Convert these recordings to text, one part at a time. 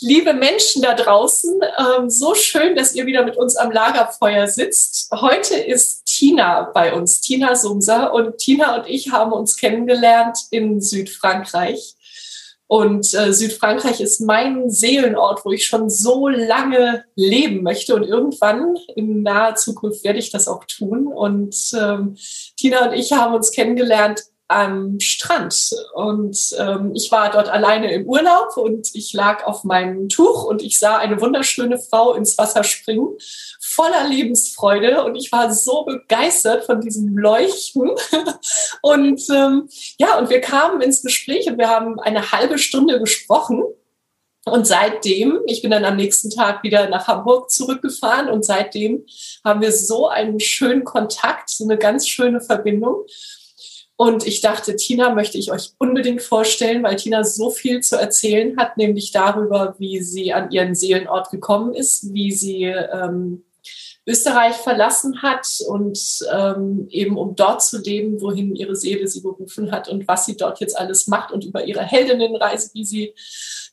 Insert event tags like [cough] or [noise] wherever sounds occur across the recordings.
liebe Menschen da draußen, ähm, so schön, dass ihr wieder mit uns am Lagerfeuer sitzt. Heute ist Tina bei uns, Tina Sumser. Und Tina und ich haben uns kennengelernt in Südfrankreich. Und äh, Südfrankreich ist mein Seelenort, wo ich schon so lange leben möchte. Und irgendwann in naher Zukunft werde ich das auch tun. Und ähm, Tina und ich haben uns kennengelernt am Strand. Und ähm, ich war dort alleine im Urlaub und ich lag auf meinem Tuch und ich sah eine wunderschöne Frau ins Wasser springen, voller Lebensfreude. Und ich war so begeistert von diesem Leuchten. [laughs] und ähm, ja, und wir kamen ins Gespräch und wir haben eine halbe Stunde gesprochen. Und seitdem, ich bin dann am nächsten Tag wieder nach Hamburg zurückgefahren und seitdem haben wir so einen schönen Kontakt, so eine ganz schöne Verbindung. Und ich dachte, Tina möchte ich euch unbedingt vorstellen, weil Tina so viel zu erzählen hat, nämlich darüber, wie sie an ihren Seelenort gekommen ist, wie sie ähm, Österreich verlassen hat und ähm, eben um dort zu leben, wohin ihre Seele sie berufen hat und was sie dort jetzt alles macht und über ihre Heldinnenreise, wie sie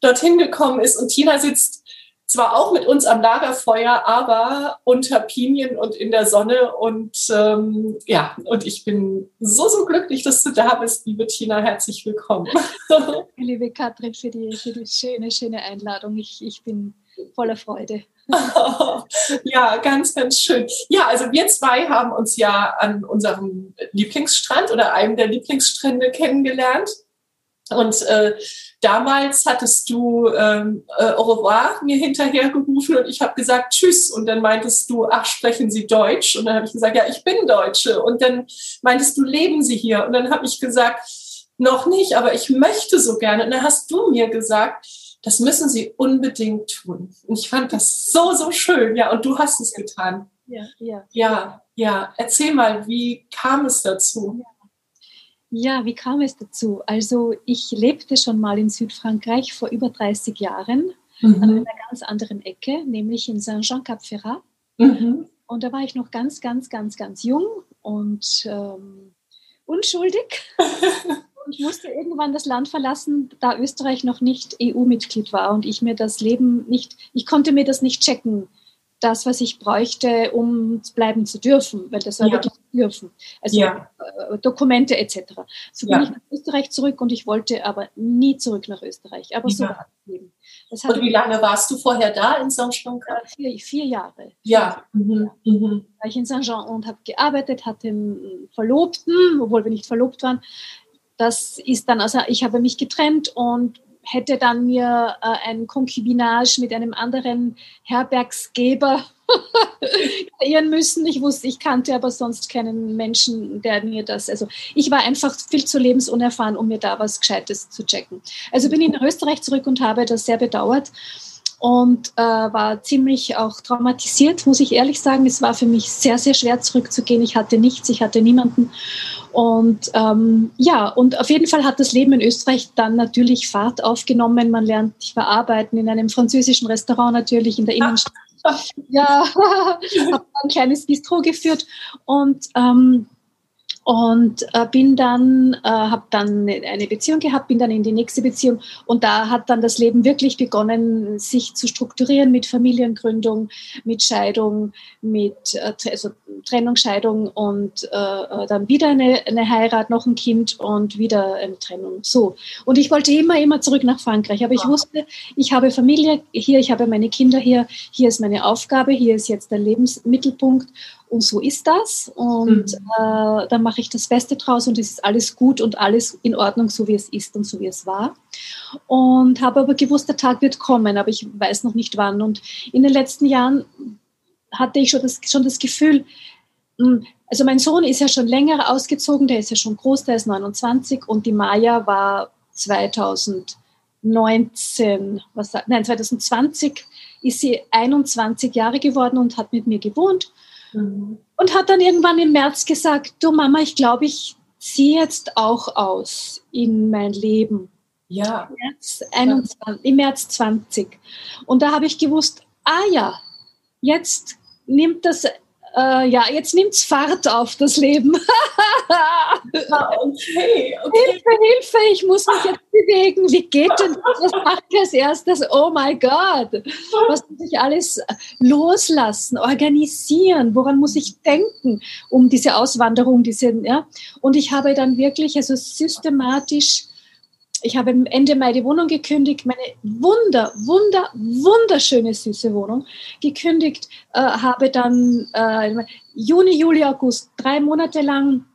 dorthin gekommen ist. Und Tina sitzt zwar auch mit uns am Lagerfeuer, aber unter Pinien und in der Sonne. Und ähm, ja, und ich bin so, so glücklich, dass du da bist, liebe Tina. Herzlich willkommen. [laughs] liebe Katrin, für die, für die schöne, schöne Einladung. Ich, ich bin voller Freude. [laughs] ja, ganz, ganz schön. Ja, also wir zwei haben uns ja an unserem Lieblingsstrand oder einem der Lieblingsstrände kennengelernt. Und äh, damals hattest du ähm, äh, au revoir mir hinterhergerufen und ich habe gesagt Tschüss. Und dann meintest du, ach, sprechen Sie Deutsch? Und dann habe ich gesagt, ja, ich bin Deutsche. Und dann meintest du, leben Sie hier? Und dann habe ich gesagt, noch nicht, aber ich möchte so gerne. Und dann hast du mir gesagt, das müssen Sie unbedingt tun. Und ich fand das so, so schön. Ja, und du hast es getan. Ja, ja. Ja, ja. Erzähl mal, wie kam es dazu? Ja. Ja, wie kam es dazu? Also ich lebte schon mal in Südfrankreich vor über 30 Jahren mhm. an einer ganz anderen Ecke, nämlich in Saint-Jean-Cap-Ferrat. Mhm. Und da war ich noch ganz, ganz, ganz, ganz jung und ähm, unschuldig [laughs] und musste irgendwann das Land verlassen, da Österreich noch nicht EU-Mitglied war und ich mir das Leben nicht, ich konnte mir das nicht checken, das, was ich bräuchte, um bleiben zu dürfen, weil das war ja. wirklich dürfen. Also ja. äh, Dokumente etc. So bin ich nach Österreich zurück und ich wollte aber nie zurück nach Österreich. Aber so war das Leben. Und wie lange warst du vorher da in Saint-Jean? Vier, vier Jahre. Ja. Mhm. Mhm. War ich in Saint-Jean und habe gearbeitet, hatte einen Verlobten, obwohl wir nicht verlobt waren. Das ist dann, also ich habe mich getrennt und hätte dann mir äh, ein Konkubinage mit einem anderen Herbergsgeber [laughs] kreieren müssen. Ich wusste, ich kannte aber sonst keinen Menschen, der mir das, also ich war einfach viel zu lebensunerfahren, um mir da was Gescheites zu checken. Also bin ich nach Österreich zurück und habe das sehr bedauert und äh, war ziemlich auch traumatisiert, muss ich ehrlich sagen. Es war für mich sehr, sehr schwer zurückzugehen. Ich hatte nichts, ich hatte niemanden. Und ähm, ja, und auf jeden Fall hat das Leben in Österreich dann natürlich Fahrt aufgenommen. Man lernt dich verarbeiten in einem französischen Restaurant natürlich in der Innenstadt. Ja, [laughs] habe ein kleines Bistro geführt und ähm, und äh, bin dann, äh, habe dann eine Beziehung gehabt, bin dann in die nächste Beziehung. Und da hat dann das Leben wirklich begonnen, sich zu strukturieren mit Familiengründung, mit Scheidung, mit äh, also Trennung, Scheidung und äh, äh, dann wieder eine, eine Heirat, noch ein Kind und wieder eine Trennung. So. Und ich wollte immer, immer zurück nach Frankreich, aber ich wusste, ich habe Familie hier, ich habe meine Kinder hier, hier ist meine Aufgabe, hier ist jetzt der Lebensmittelpunkt und so ist das. Und mhm. äh, dann mache ich das Beste draus und es ist alles gut und alles in Ordnung, so wie es ist und so wie es war. Und habe aber gewusst, der Tag wird kommen, aber ich weiß noch nicht wann. Und in den letzten Jahren hatte ich schon das, schon das Gefühl, hm, also mein Sohn ist ja schon länger ausgezogen, der ist ja schon groß, der ist 29 und die Maya war 2019, was, nein, 2020 ist sie 21 Jahre geworden und hat mit mir gewohnt. Mhm. Und hat dann irgendwann im März gesagt, du Mama, ich glaube, ich ziehe jetzt auch aus in mein Leben. Ja. März 21, Im März 20. Und da habe ich gewusst, ah ja, jetzt nimmt das äh, ja, jetzt nimmt es Fahrt auf, das Leben. [laughs] ah, okay, okay. Hilfe, Hilfe, ich muss mich jetzt bewegen. Wie geht denn das? Was mache ich als erstes? Oh mein Gott. Was muss ich alles loslassen, organisieren? Woran muss ich denken, um diese Auswanderung, diese, ja? Und ich habe dann wirklich, also systematisch ich habe Ende Mai die Wohnung gekündigt, meine wunder, wunder, wunderschöne, süße Wohnung gekündigt, äh, habe dann äh, Juni, Juli, August drei Monate lang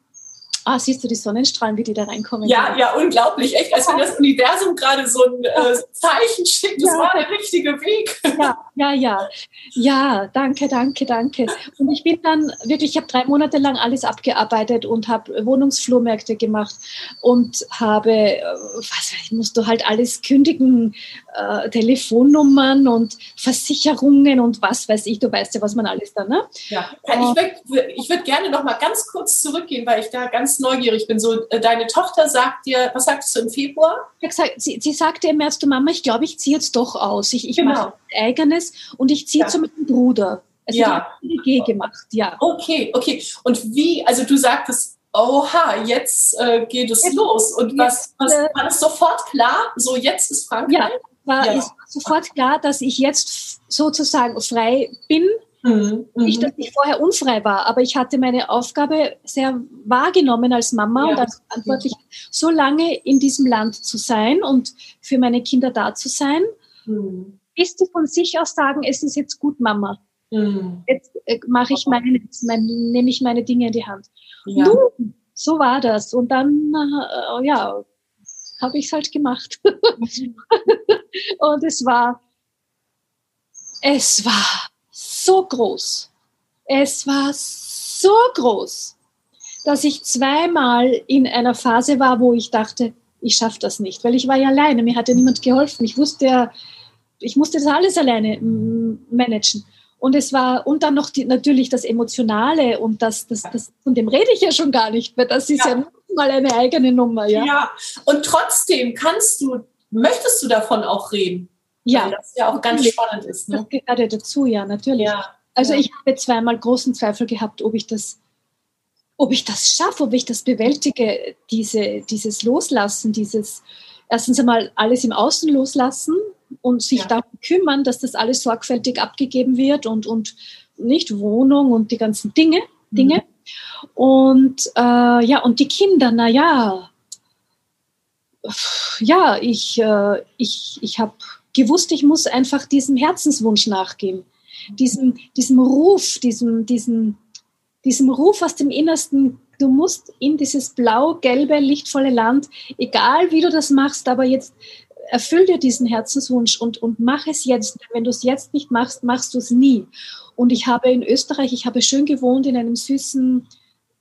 Ah, siehst du die Sonnenstrahlen, wie die da reinkommen? Ja, ja, unglaublich. Echt, als wenn das Universum gerade so ein äh, Zeichen schickt. Das ja. war der richtige Weg. Ja, ja, ja. Ja, danke, danke, danke. Und ich bin dann wirklich, ich habe drei Monate lang alles abgearbeitet und habe Wohnungsflohmärkte gemacht und habe, äh, was ich musste halt alles kündigen, äh, Telefonnummern und Versicherungen und was weiß ich. Du weißt ja, was man alles da, ne? Ja, ich würde ich würd gerne noch mal ganz kurz zurückgehen, weil ich da ganz ganz neugierig bin. So, äh, deine Tochter sagt dir, was sagtest du im Februar? Sie, sie sagte im März, du Mama, ich glaube, ich ziehe jetzt doch aus. Ich, ich genau. mache eigenes und ich ziehe ja. zu meinem Bruder. Also ja. die hat G gemacht, ja. Okay, okay. Und wie, also du sagtest, oha, jetzt äh, geht es jetzt, los. Und was, was äh, war das sofort klar? So, jetzt ist Frankreich? Ja, war, ja. ist sofort klar, dass ich jetzt sozusagen frei bin Mhm. Nicht, dass ich vorher unfrei war, aber ich hatte meine Aufgabe sehr wahrgenommen als Mama ja. und als verantwortlich, so lange in diesem Land zu sein und für meine Kinder da zu sein, mhm. bis sie von sich aus sagen, es ist jetzt gut, Mama. Mhm. Jetzt äh, mache ich meine, mein, nehme ich meine Dinge in die Hand. Ja. Nun, so war das. Und dann, äh, ja, habe ich es halt gemacht. Mhm. [laughs] und es war, es war so groß. Es war so groß, dass ich zweimal in einer Phase war, wo ich dachte, ich schaffe das nicht, weil ich war ja alleine, mir hat ja niemand geholfen. Ich wusste ja, ich musste das alles alleine managen. Und es war, und dann noch die, natürlich das Emotionale und das, das, das, von dem rede ich ja schon gar nicht mehr. Das ist ja, ja mal eine eigene Nummer, ja. Ja, und trotzdem kannst du, möchtest du davon auch reden? Ja. Weil das ja auch ganz spannend ist. Ne? Das gehört ja dazu, ja, natürlich. Ja, also ja. ich habe zweimal großen Zweifel gehabt, ob ich das, ob ich das schaffe, ob ich das bewältige, diese, dieses Loslassen, dieses erstens einmal alles im Außen loslassen, und sich ja. darum kümmern, dass das alles sorgfältig abgegeben wird und, und nicht Wohnung und die ganzen Dinge. Dinge. Mhm. Und äh, ja, und die Kinder, na ja, ja, ich, äh, ich, ich habe gewusst, ich muss einfach diesem Herzenswunsch nachgehen, diesem, diesem Ruf, diesem, diesem, diesem Ruf aus dem Innersten. Du musst in dieses blau-gelbe, lichtvolle Land, egal wie du das machst, aber jetzt erfüll dir diesen Herzenswunsch und, und mach es jetzt. Wenn du es jetzt nicht machst, machst du es nie. Und ich habe in Österreich, ich habe schön gewohnt in einem süßen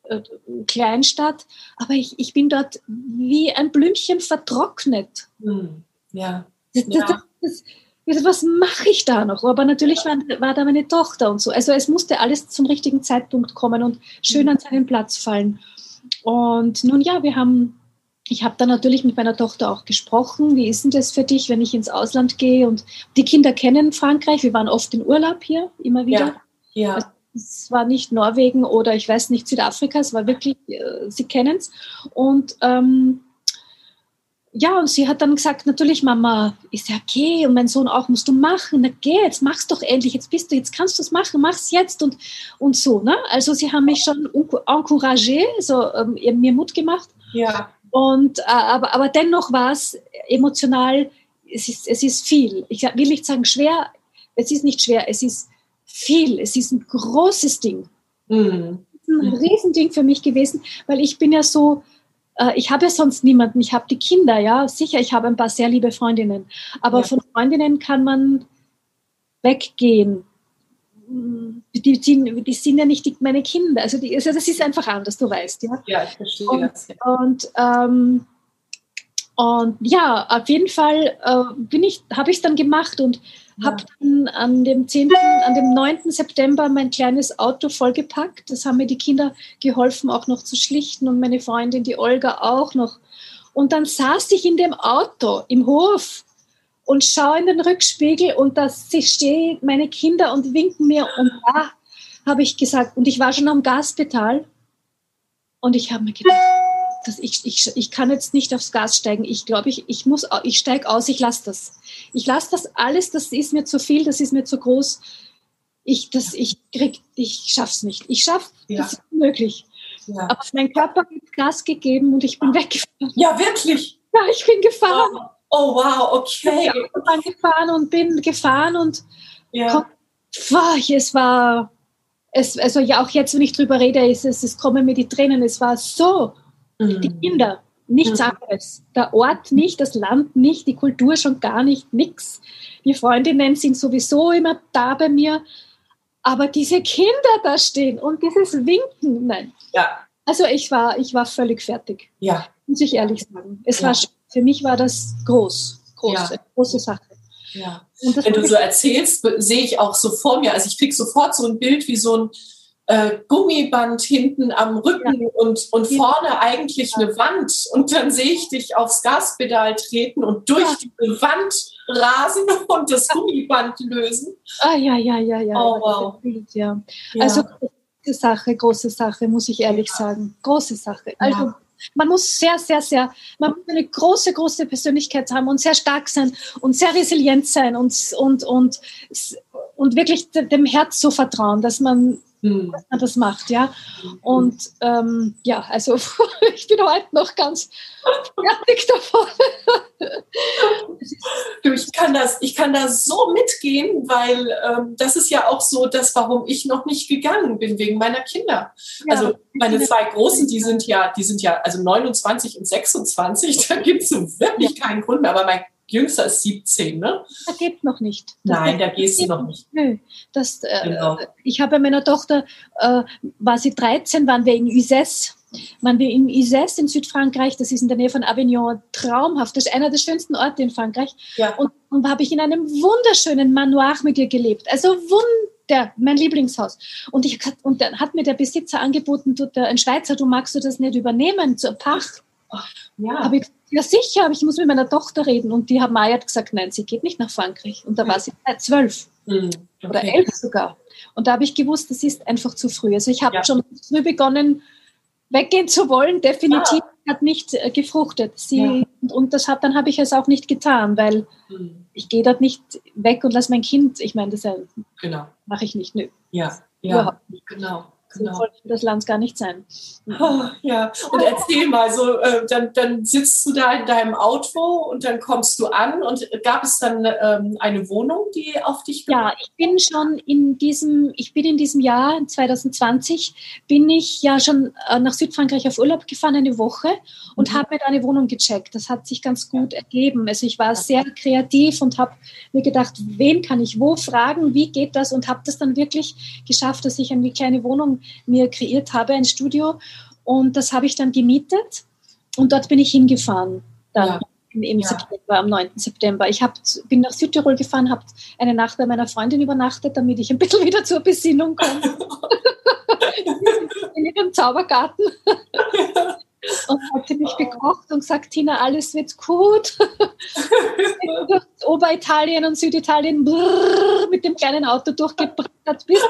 äh, Kleinstadt, aber ich, ich bin dort wie ein Blümchen vertrocknet. Hm. Ja. Das, ja. Das, was mache ich da noch? Aber natürlich war, war, da meine Tochter und so. Also es musste alles zum richtigen Zeitpunkt kommen und schön mhm. an seinen Platz fallen. Und nun ja, wir haben, ich habe dann natürlich mit meiner Tochter auch gesprochen. Wie ist denn das für dich, wenn ich ins Ausland gehe? Und die Kinder kennen Frankreich. Wir waren oft in Urlaub hier, immer wieder. Ja. ja. Also, es war nicht Norwegen oder ich weiß nicht Südafrika, es war wirklich, äh, sie kennen es. Und ähm, ja, und sie hat dann gesagt, natürlich, Mama, ist ja okay und mein Sohn auch, musst du machen. Na geh, jetzt mach's doch endlich, jetzt bist du, jetzt kannst du es machen, mach's jetzt und, und so. Ne? Also sie haben mich schon encouragé, so ähm, mir Mut gemacht. Ja. Und, äh, aber, aber dennoch war es emotional, es ist, es ist viel. Ich will nicht sagen schwer, es ist nicht schwer, es ist viel, es ist ein großes Ding. Mhm. Ein Riesending für mich gewesen, weil ich bin ja so, äh, ich habe ja sonst niemanden, ich habe die Kinder, ja, sicher, ich habe ein paar sehr liebe Freundinnen, aber ja. von Freundinnen kann man weggehen. Die, die, die sind ja nicht die, meine Kinder, also, die, also das ist einfach anders, du weißt, ja. Ja, ich verstehe und, das. Ja. Und, ähm, und ja, auf jeden Fall äh, bin ich, habe ich es dann gemacht und ja. habe dann an dem 10., an dem 9. September mein kleines Auto vollgepackt. Das haben mir die Kinder geholfen, auch noch zu schlichten und meine Freundin, die Olga, auch noch. Und dann saß ich in dem Auto im Hof und schaue in den Rückspiegel und da stehen meine Kinder und winken mir und da habe ich gesagt, und ich war schon am Gaspedal und ich habe mir gedacht, das, ich, ich, ich kann jetzt nicht aufs Gas steigen. Ich glaube, ich, ich muss, ich steige aus, ich lasse das. Ich lasse das alles, das ist mir zu viel, das ist mir zu groß. Ich, das, ich krieg, ich schaff's nicht. Ich schaff, ja. das ist unmöglich. Ja. Aber mein Körper hat Gas gegeben und ich bin weggefahren. Ja, wirklich? Ja, ich bin gefahren. Oh, oh wow, okay. Ich bin gefahren und bin gefahren und ja. Komm, es war, es, also ja, auch jetzt, wenn ich drüber rede, ist es, es kommen mir die Tränen. Es war so Mhm. Die Kinder, nichts mhm. anderes. Der Ort nicht, das Land nicht, die Kultur schon gar nicht, nichts. Die Freundinnen sind sowieso immer da bei mir. Aber diese Kinder da stehen und dieses Winken, nein. Ja. Also ich war, ich war völlig fertig. Ja. Muss ich ehrlich sagen. Es ja. war, für mich war das groß, große, ja. große Sache. Ja. Wenn du so erzählst, sehe ich auch so vor mir, also ich kriege sofort so ein Bild wie so ein, äh, Gummiband hinten am Rücken ja. und, und vorne eigentlich eine Wand. Und dann sehe ich dich aufs Gaspedal treten und durch ja. diese Wand rasen und das Gummiband lösen. Ah, ja, ja, ja, ja. Oh, wow. ja. Also, große Sache, große Sache, muss ich ehrlich sagen. Große Sache. Also, man muss sehr, sehr, sehr, man muss eine große, große Persönlichkeit haben und sehr stark sein und sehr resilient sein und, und, und, und wirklich dem Herz so vertrauen, dass man hm. dass man das macht, ja. Und ähm, ja, also [laughs] ich bin heute noch ganz fertig davon. du, ich kann das, ich kann da so mitgehen, weil ähm, das ist ja auch so das, warum ich noch nicht gegangen bin, wegen meiner Kinder. Ja, also meine zwei Großen, die sind ja, die sind ja also 29 und 26, [laughs] da gibt es wirklich keinen Grund mehr, aber mein Jüngster ist 17, ne? Da geht noch nicht. Das Nein, da gehst du noch nicht. Nö. Das, äh, genau. Ich habe meiner Tochter, äh, war sie 13, waren wir in Uzès. Waren wir in Uzès in Südfrankreich, das ist in der Nähe von Avignon, traumhaft. Das ist einer der schönsten Orte in Frankreich. Ja. Und, und habe ich in einem wunderschönen Manoir mit ihr gelebt. Also wunder, mein Lieblingshaus. Und, ich, und dann hat mir der Besitzer angeboten, du, der, ein Schweizer, du magst du das nicht übernehmen zur Pacht? Ja. Habe ich ja sicher, aber ich muss mit meiner Tochter reden. Und die hat Maya gesagt, nein, sie geht nicht nach Frankreich. Und da war sie zwölf mhm. okay. oder elf sogar. Und da habe ich gewusst, das ist einfach zu früh. Also ich habe ja. schon früh begonnen, weggehen zu wollen, definitiv. Ja. hat nicht äh, gefruchtet. Sie, ja. Und das hat, dann habe ich es auch nicht getan, weil mhm. ich gehe dort nicht weg und lasse mein Kind, ich meine, das ja, genau. mache ich nicht. Nö. Ja, ja, genau. Genau. So sollte das Land gar nicht sein. Oh, ja, und erzähl mal, so, äh, dann, dann sitzt du da in deinem Auto und dann kommst du an und gab es dann ähm, eine Wohnung, die auf dich Ja, ich bin schon in diesem, ich bin in diesem Jahr 2020, bin ich ja schon äh, nach Südfrankreich auf Urlaub gefahren, eine Woche und mhm. habe mir da eine Wohnung gecheckt. Das hat sich ganz gut ergeben. Also ich war sehr kreativ und habe mir gedacht, wen kann ich wo fragen, wie geht das und habe das dann wirklich geschafft, dass ich eine kleine Wohnung mir kreiert habe, ein Studio. Und das habe ich dann gemietet und dort bin ich hingefahren. Dann. Ja im ja. September, am 9. September. Ich hab, bin nach Südtirol gefahren, habe eine Nacht bei meiner Freundin übernachtet, damit ich ein bisschen [laughs] wieder zur Besinnung komme. [laughs] in ihrem Zaubergarten. und hat sie mich gekocht und gesagt, Tina, alles wird gut. durch [laughs] Oberitalien und Süditalien brrr, mit dem kleinen Auto durchgebrannt bis,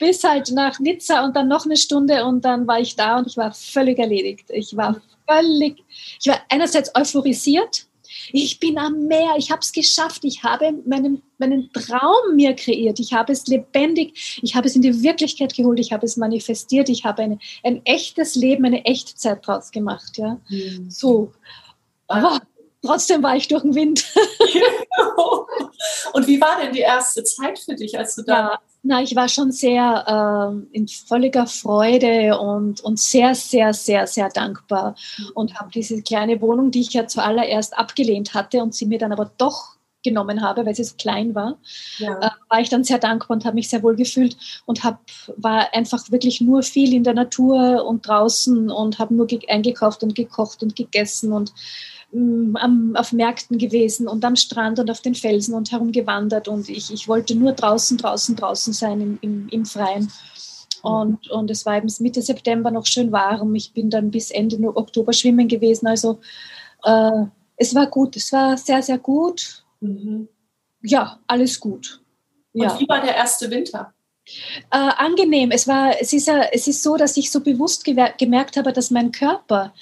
bis halt nach Nizza und dann noch eine Stunde und dann war ich da und ich war völlig erledigt. Ich war völlig, ich war einerseits euphorisiert. Ich bin am Meer, ich habe es geschafft, ich habe meinen, meinen Traum mir kreiert, ich habe es lebendig, ich habe es in die Wirklichkeit geholt, ich habe es manifestiert, ich habe eine, ein echtes Leben, eine echte Zeit draus gemacht. Ja? Mhm. So. Aber trotzdem war ich durch den Wind. [laughs] und wie war denn die erste Zeit für dich, als du da ja, na, ich war schon sehr äh, in völliger Freude und, und sehr, sehr, sehr, sehr dankbar und habe diese kleine Wohnung, die ich ja zuallererst abgelehnt hatte und sie mir dann aber doch genommen habe, weil sie so klein war, ja. äh, war ich dann sehr dankbar und habe mich sehr wohl gefühlt und hab, war einfach wirklich nur viel in der Natur und draußen und habe nur eingekauft und gekocht und gegessen und am, auf Märkten gewesen und am Strand und auf den Felsen und herumgewandert und ich, ich wollte nur draußen, draußen, draußen sein im, im, im Freien. Und, und es war eben Mitte September noch schön warm. Ich bin dann bis Ende Oktober schwimmen gewesen. Also äh, es war gut, es war sehr, sehr gut. Mhm. Ja, alles gut. Ja. Und wie war der erste Winter? Äh, angenehm. Es, war, es, ist ja, es ist so, dass ich so bewusst gemerkt habe, dass mein Körper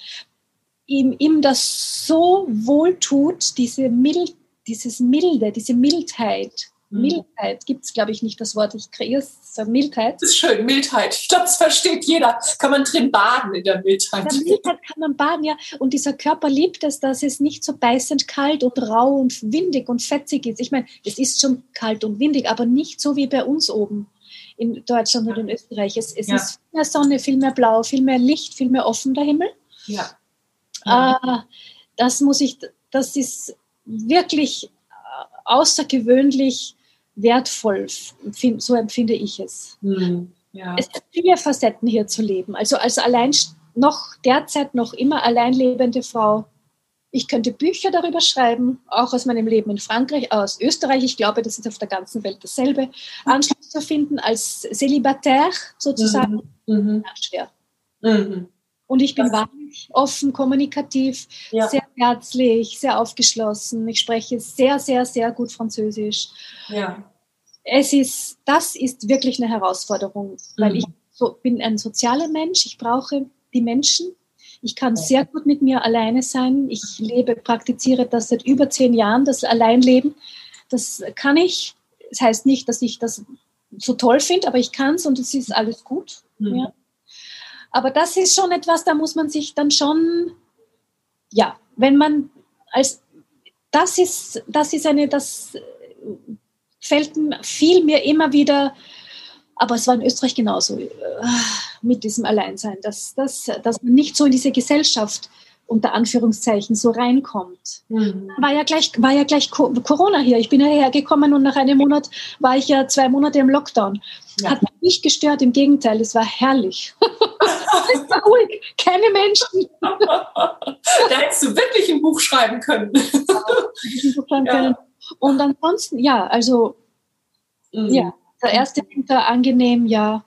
ihm, ihm das so wohl tut, diese Mild, dieses Milde, diese Mildheit. Mhm. Mildheit gibt es, glaube ich, nicht das Wort. Ich kreiere es, so Mildheit. Das ist schön, Mildheit. Ich glaube, das versteht jeder. Kann man drin baden in der Mildheit. In der Mildheit kann man baden, ja. Und dieser Körper liebt es, dass es nicht so beißend kalt und rau und windig und fetzig ist. Ich meine, es ist schon kalt und windig, aber nicht so wie bei uns oben in Deutschland und in Österreich. Es, es ja. ist viel mehr Sonne, viel mehr Blau, viel mehr Licht, viel mehr offen der Himmel. Ja. Ja. Äh, das muss ich, das ist wirklich äh, außergewöhnlich wertvoll, so empfinde ich es. Mhm. Ja. Es gibt viele Facetten hier zu leben. Also als allein noch derzeit noch immer alleinlebende Frau. Ich könnte Bücher darüber schreiben, auch aus meinem Leben in Frankreich, aus Österreich. Ich glaube, das ist auf der ganzen Welt dasselbe. Anschluss zu finden als Célibataire sozusagen, mhm. mhm. schwer. Mhm. Und ich bin das wahnsinnig offen, kommunikativ, ja. sehr herzlich, sehr aufgeschlossen. Ich spreche sehr, sehr, sehr gut Französisch. Ja. Es ist, das ist wirklich eine Herausforderung, weil mhm. ich so, bin ein sozialer Mensch. Ich brauche die Menschen. Ich kann sehr gut mit mir alleine sein. Ich lebe, praktiziere das seit über zehn Jahren, das Alleinleben. Das kann ich. Das heißt nicht, dass ich das so toll finde, aber ich kann es und es ist alles gut. Mhm. Ja. Aber das ist schon etwas, da muss man sich dann schon, ja, wenn man als, das ist, das ist eine, das fällt, fiel mir immer wieder, aber es war in Österreich genauso, äh, mit diesem Alleinsein, dass, dass, dass man nicht so in diese Gesellschaft unter Anführungszeichen so reinkommt. Mhm. War ja gleich, war ja gleich Corona hier. Ich bin ja hergekommen und nach einem Monat war ich ja zwei Monate im Lockdown. Ja. Hat mich nicht gestört, im Gegenteil, es war herrlich. [laughs] es war ruhig, keine Menschen. da hättest du wirklich ein Buch schreiben können. ja. Und ansonsten, ja, also, mhm. ja, der erste Winter angenehm, ja.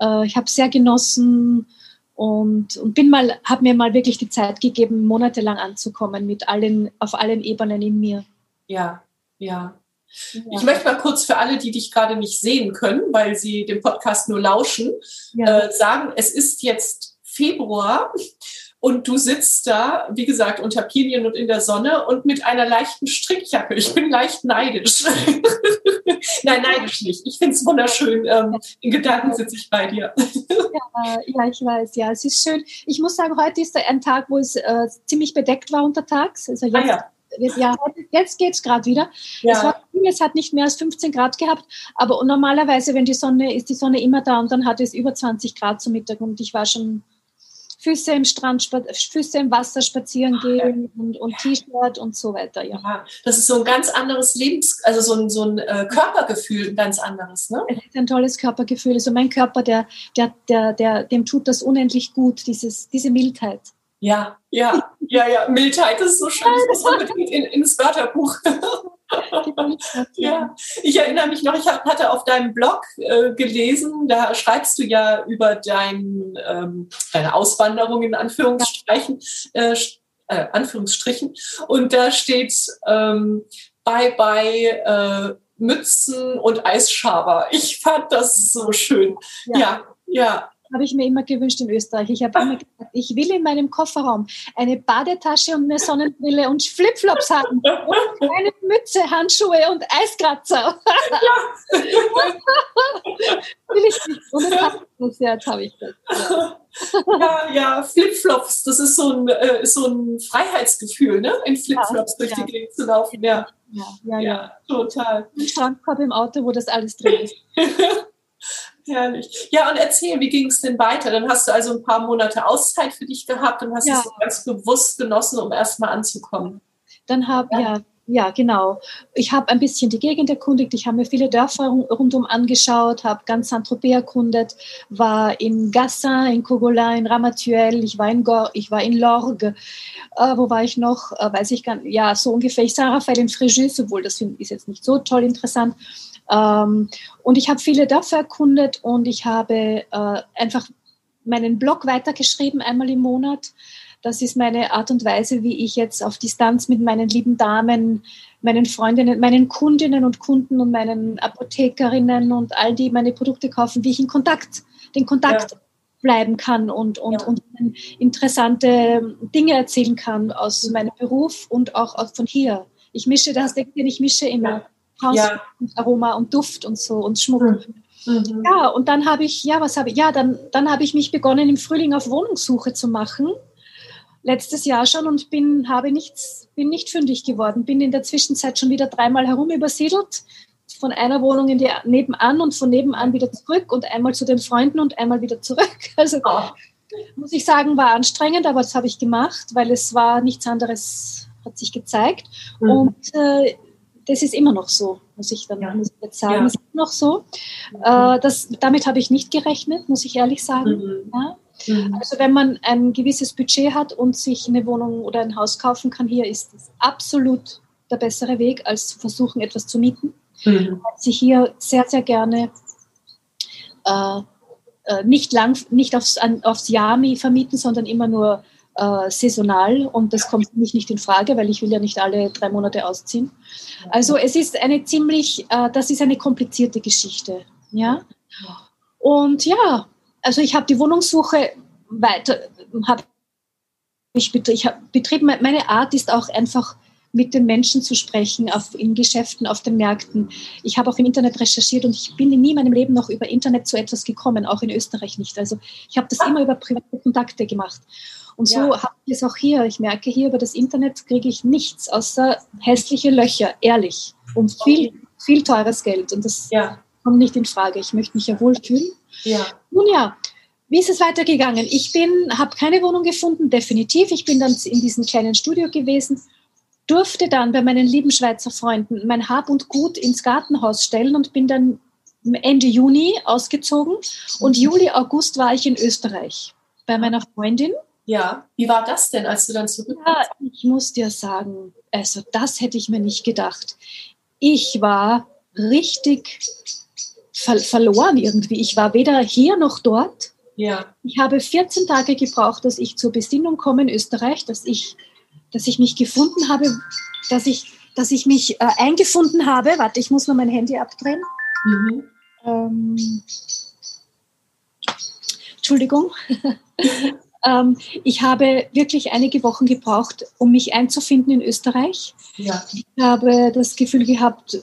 Äh, ich habe sehr genossen und, und bin mal, habe mir mal wirklich die Zeit gegeben, monatelang anzukommen mit allen, auf allen Ebenen in mir. Ja, ja. Ja. Ich möchte mal kurz für alle, die dich gerade nicht sehen können, weil sie dem Podcast nur lauschen, ja. äh, sagen, es ist jetzt Februar und du sitzt da, wie gesagt, unter Pilien und in der Sonne und mit einer leichten Strickjacke. Ich bin leicht neidisch. [laughs] Nein, neidisch nicht. Ich finde es wunderschön. Ähm, in Gedanken sitze ich bei dir. ja, ja, ich weiß, ja, es ist schön. Ich muss sagen, heute ist ein Tag, wo es äh, ziemlich bedeckt war untertags. Also jetzt, ah, ja. Ja. jetzt geht es gerade wieder. Ja. Es, war, es hat nicht mehr als 15 Grad gehabt, aber normalerweise, wenn die Sonne, ist die Sonne immer da und dann hat es über 20 Grad zum Mittag und ich war schon Füße im Strand, Füße im Wasser spazieren gehen und, und T-Shirt und so weiter. Ja. ja. das ist so ein ganz anderes Lebens-, also so ein, so ein äh, Körpergefühl, ein ganz anderes. Ne? Es ist ein tolles Körpergefühl. Also mein Körper, der, der, der, der, dem tut das unendlich gut, dieses, diese Mildheit. Ja, ja, ja, ja, Mildheit ist so schön. Das muss unbedingt in, ins Wörterbuch. [laughs] ja, ich erinnere mich noch, ich hatte auf deinem Blog äh, gelesen, da schreibst du ja über dein, ähm, deine Auswanderung in Anführungsstrichen, äh, äh, Anführungsstrichen. Und da steht ähm, Bye Bye äh, Mützen und Eisschaber. Ich fand das so schön. Ja, ja. ja habe ich mir immer gewünscht in Österreich. Ich habe immer gesagt, ich will in meinem Kofferraum eine Badetasche und eine Sonnenbrille und Flipflops haben. Und eine Mütze, Handschuhe und Eiskratzer. Ja. [laughs] will ich nicht. Und jetzt, jetzt habe ich das. Ja. ja, ja, Flipflops, das ist so ein, äh, so ein Freiheitsgefühl, ne? In Flipflops ja, durch die Gegend zu laufen. Ja, ja, ja, ja. total. Ein Strandkorb im Auto, wo das alles drin ist. [laughs] Herrlich. Ja, und erzähl, wie ging es denn weiter? Dann hast du also ein paar Monate Auszeit für dich gehabt und hast ja. es ganz bewusst genossen, um erstmal anzukommen. Dann habe ja. ja. Ja, genau. Ich habe ein bisschen die Gegend erkundigt. Ich habe mir viele Dörfer rundum angeschaut, habe ganz Saint-Tropez erkundet, war in Gassin, in Cogolin, in Ramatuelle, ich war in Gor, ich war in Lorgue. Äh, wo war ich noch? Äh, weiß ich gar nicht. Ja, so ungefähr. Ich sah Raphael in Fréjus, obwohl das ist jetzt nicht so toll interessant. Ähm, und ich habe viele Dörfer erkundet und ich habe äh, einfach meinen Blog weitergeschrieben, einmal im Monat. Das ist meine Art und Weise, wie ich jetzt auf Distanz mit meinen lieben Damen, meinen Freundinnen, meinen Kundinnen und Kunden und meinen Apothekerinnen und all die meine Produkte kaufen, wie ich in Kontakt, den Kontakt ja. bleiben kann und, und, ja. und interessante Dinge erzählen kann aus meinem Beruf und auch von hier. Ich mische das, denke ich mische immer. Ja ja. und Aroma und Duft und so und Schmuck. Mhm. Ja, und dann habe ich, ja, was habe ich, ja, dann, dann habe ich mich begonnen, im Frühling auf Wohnungssuche zu machen. Letztes Jahr schon und bin, habe nichts, bin nicht fündig geworden. Bin in der Zwischenzeit schon wieder dreimal herum übersiedelt. Von einer Wohnung in die nebenan und von nebenan wieder zurück und einmal zu den Freunden und einmal wieder zurück. [laughs] Also oh. muss ich sagen, war anstrengend, aber das habe ich gemacht, weil es war nichts anderes, hat sich gezeigt. Mhm. Und äh, das ist immer noch so, muss ich dann ja. muss ich jetzt sagen. Ja. ist immer noch so. Äh, das, damit habe ich nicht gerechnet, muss ich ehrlich sagen. Mhm. Ja? Mhm. Also wenn man ein gewisses Budget hat und sich eine Wohnung oder ein Haus kaufen kann, hier ist es absolut der bessere Weg, als zu versuchen, etwas zu mieten. Mhm. Sie hier sehr, sehr gerne äh, äh nicht, lang, nicht aufs, an, aufs Jahr vermieten, sondern immer nur äh, saisonal und das kommt für mich nicht in Frage, weil ich will ja nicht alle drei Monate ausziehen. Also es ist eine ziemlich, äh, das ist eine komplizierte Geschichte, ja. Und ja, also ich habe die Wohnungssuche weiter, habe ich, ich hab betrieben. Meine Art ist auch einfach mit den Menschen zu sprechen, auf, in Geschäften, auf den Märkten. Ich habe auch im Internet recherchiert und ich bin nie in meinem Leben noch über Internet zu etwas gekommen, auch in Österreich nicht. Also ich habe das immer über private Kontakte gemacht. Und so ja. habe ich es auch hier. Ich merke, hier über das Internet kriege ich nichts außer hässliche Löcher, ehrlich. Und viel, viel teures Geld. Und das ja. kommt nicht in Frage. Ich möchte mich ja wohlfühlen. Ja. Nun ja, wie ist es weitergegangen? Ich bin, habe keine Wohnung gefunden, definitiv. Ich bin dann in diesem kleinen Studio gewesen, durfte dann bei meinen lieben Schweizer Freunden mein Hab und Gut ins Gartenhaus stellen und bin dann Ende Juni ausgezogen. Und Juli, August war ich in Österreich bei meiner Freundin. Ja, wie war das denn, als du dann zurückkamst? Ja, ich muss dir sagen, also das hätte ich mir nicht gedacht. Ich war richtig ver verloren irgendwie. Ich war weder hier noch dort. Ja. Ich habe 14 Tage gebraucht, dass ich zur Besinnung komme in Österreich, dass ich, dass ich mich gefunden habe, dass ich, dass ich mich äh, eingefunden habe. Warte, ich muss nur mein Handy abdrehen. Mhm. Ähm, Entschuldigung. [laughs] ähm, ich habe wirklich einige Wochen gebraucht, um mich einzufinden in Österreich. Ja. Ich habe das Gefühl gehabt,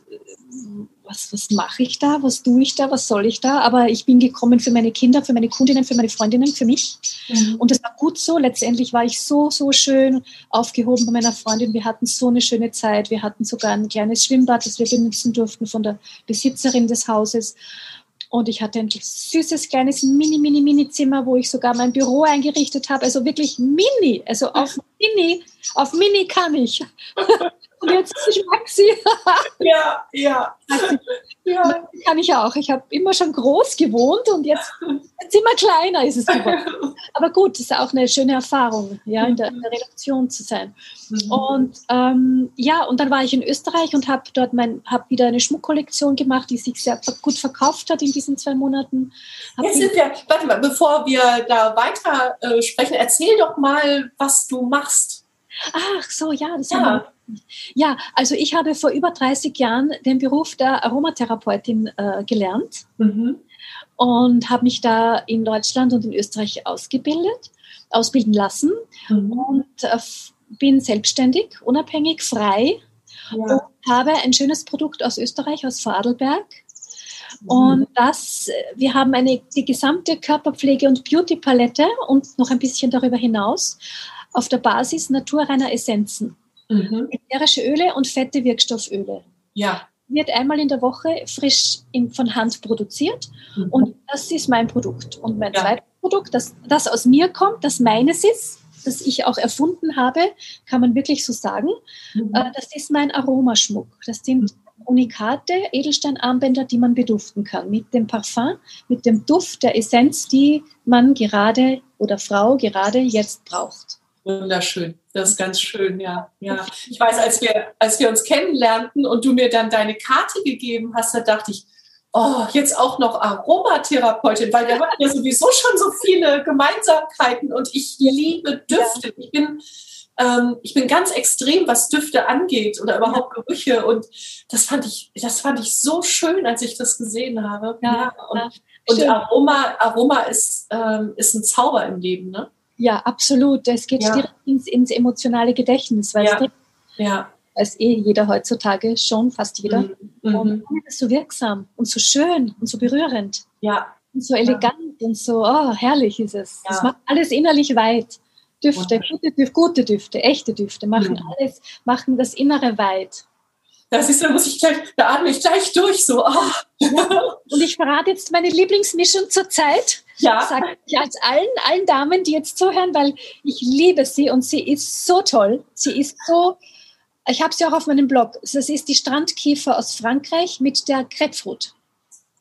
was, was mache ich da, was tue ich da, was soll ich da? Aber ich bin gekommen für meine Kinder, für meine Kundinnen, für meine Freundinnen, für mich. Mhm. Und das war gut so. Letztendlich war ich so, so schön aufgehoben bei meiner Freundin. Wir hatten so eine schöne Zeit. Wir hatten sogar ein kleines Schwimmbad, das wir benutzen durften von der Besitzerin des Hauses. Und ich hatte ein süßes, kleines Mini, Mini, Mini-Zimmer, wo ich sogar mein Büro eingerichtet habe. Also wirklich Mini. Also auf [laughs] Mini, auf Mini kann ich. [laughs] Und jetzt ist ich [laughs] Maxi. ja, ja. ja. Kann ich auch. Ich habe immer schon groß gewohnt und jetzt, jetzt immer kleiner ist es geworden. [laughs] Aber gut, das ist auch eine schöne Erfahrung, ja, in der, in der Redaktion zu sein. Mhm. Und ähm, ja, und dann war ich in Österreich und habe dort mein, habe wieder eine Schmuckkollektion gemacht, die sich sehr gut verkauft hat in diesen zwei Monaten. jetzt sind wir, warte mal, bevor wir da weiter äh, sprechen, erzähl doch mal, was du machst. Ach so, ja, das ja. Ja, also ich habe vor über 30 Jahren den Beruf der Aromatherapeutin äh, gelernt mhm. und habe mich da in Deutschland und in Österreich ausgebildet, ausbilden lassen mhm. und äh, bin selbstständig, unabhängig, frei ja. und habe ein schönes Produkt aus Österreich, aus Vorarlberg. Mhm. Und das, wir haben eine, die gesamte Körperpflege- und Beauty-Palette und noch ein bisschen darüber hinaus auf der Basis naturreiner Essenzen. Mhm. Ätherische Öle und fette Wirkstofföle. Ja. Wird einmal in der Woche frisch in, von Hand produziert mhm. und das ist mein Produkt. Und mein ja. zweites Produkt, das, das aus mir kommt, das meines ist, das ich auch erfunden habe, kann man wirklich so sagen, mhm. äh, das ist mein Aromaschmuck. Das sind unikate Edelsteinarmbänder, die man beduften kann. Mit dem Parfum, mit dem Duft der Essenz, die man gerade oder Frau gerade jetzt braucht. Wunderschön. Das ist ganz schön, ja. ja. Ich weiß, als wir, als wir uns kennenlernten und du mir dann deine Karte gegeben hast, da dachte ich, oh, jetzt auch noch Aromatherapeutin, weil wir hatten ja sowieso schon so viele Gemeinsamkeiten und ich liebe Düfte. Ich bin, ähm, ich bin ganz extrem, was Düfte angeht oder überhaupt Gerüche und das fand ich, das fand ich so schön, als ich das gesehen habe. Ja, und, und Aroma, Aroma ist, ähm, ist ein Zauber im Leben, ne? Ja, absolut. Es geht ja. direkt ins, ins, emotionale Gedächtnis, weil ja. es ja. weiß eh jeder heutzutage schon, fast jeder. Mhm. mhm. Und es ist so wirksam und so schön und so berührend. Ja. Und so elegant ja. und so, oh, herrlich ist es. Ja. Das macht alles innerlich weit. Düfte, gute Düfte, gute Düfte, echte Düfte machen mhm. alles, machen das Innere weit. Das ist, da muss ich gleich, da atme ich gleich durch, so. Oh. Und ich verrate jetzt meine Lieblingsmischung zur Zeit. Ja. Sage ich als allen, allen Damen, die jetzt zuhören, weil ich liebe sie und sie ist so toll. Sie ist so, ich habe sie auch auf meinem Blog. Das ist die Strandkiefer aus Frankreich mit der Grapefruit.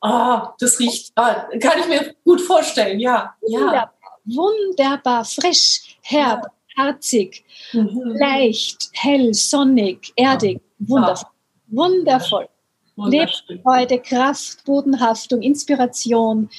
Ah, oh, das riecht, ah, kann ich mir gut vorstellen, ja. Wunderbar, wunderbar frisch, herb, ja. harzig, mhm. leicht, hell, sonnig, erdig, wundervoll. Wundervoll. Lebensfreude, Kraft, Bodenhaftung, Inspiration,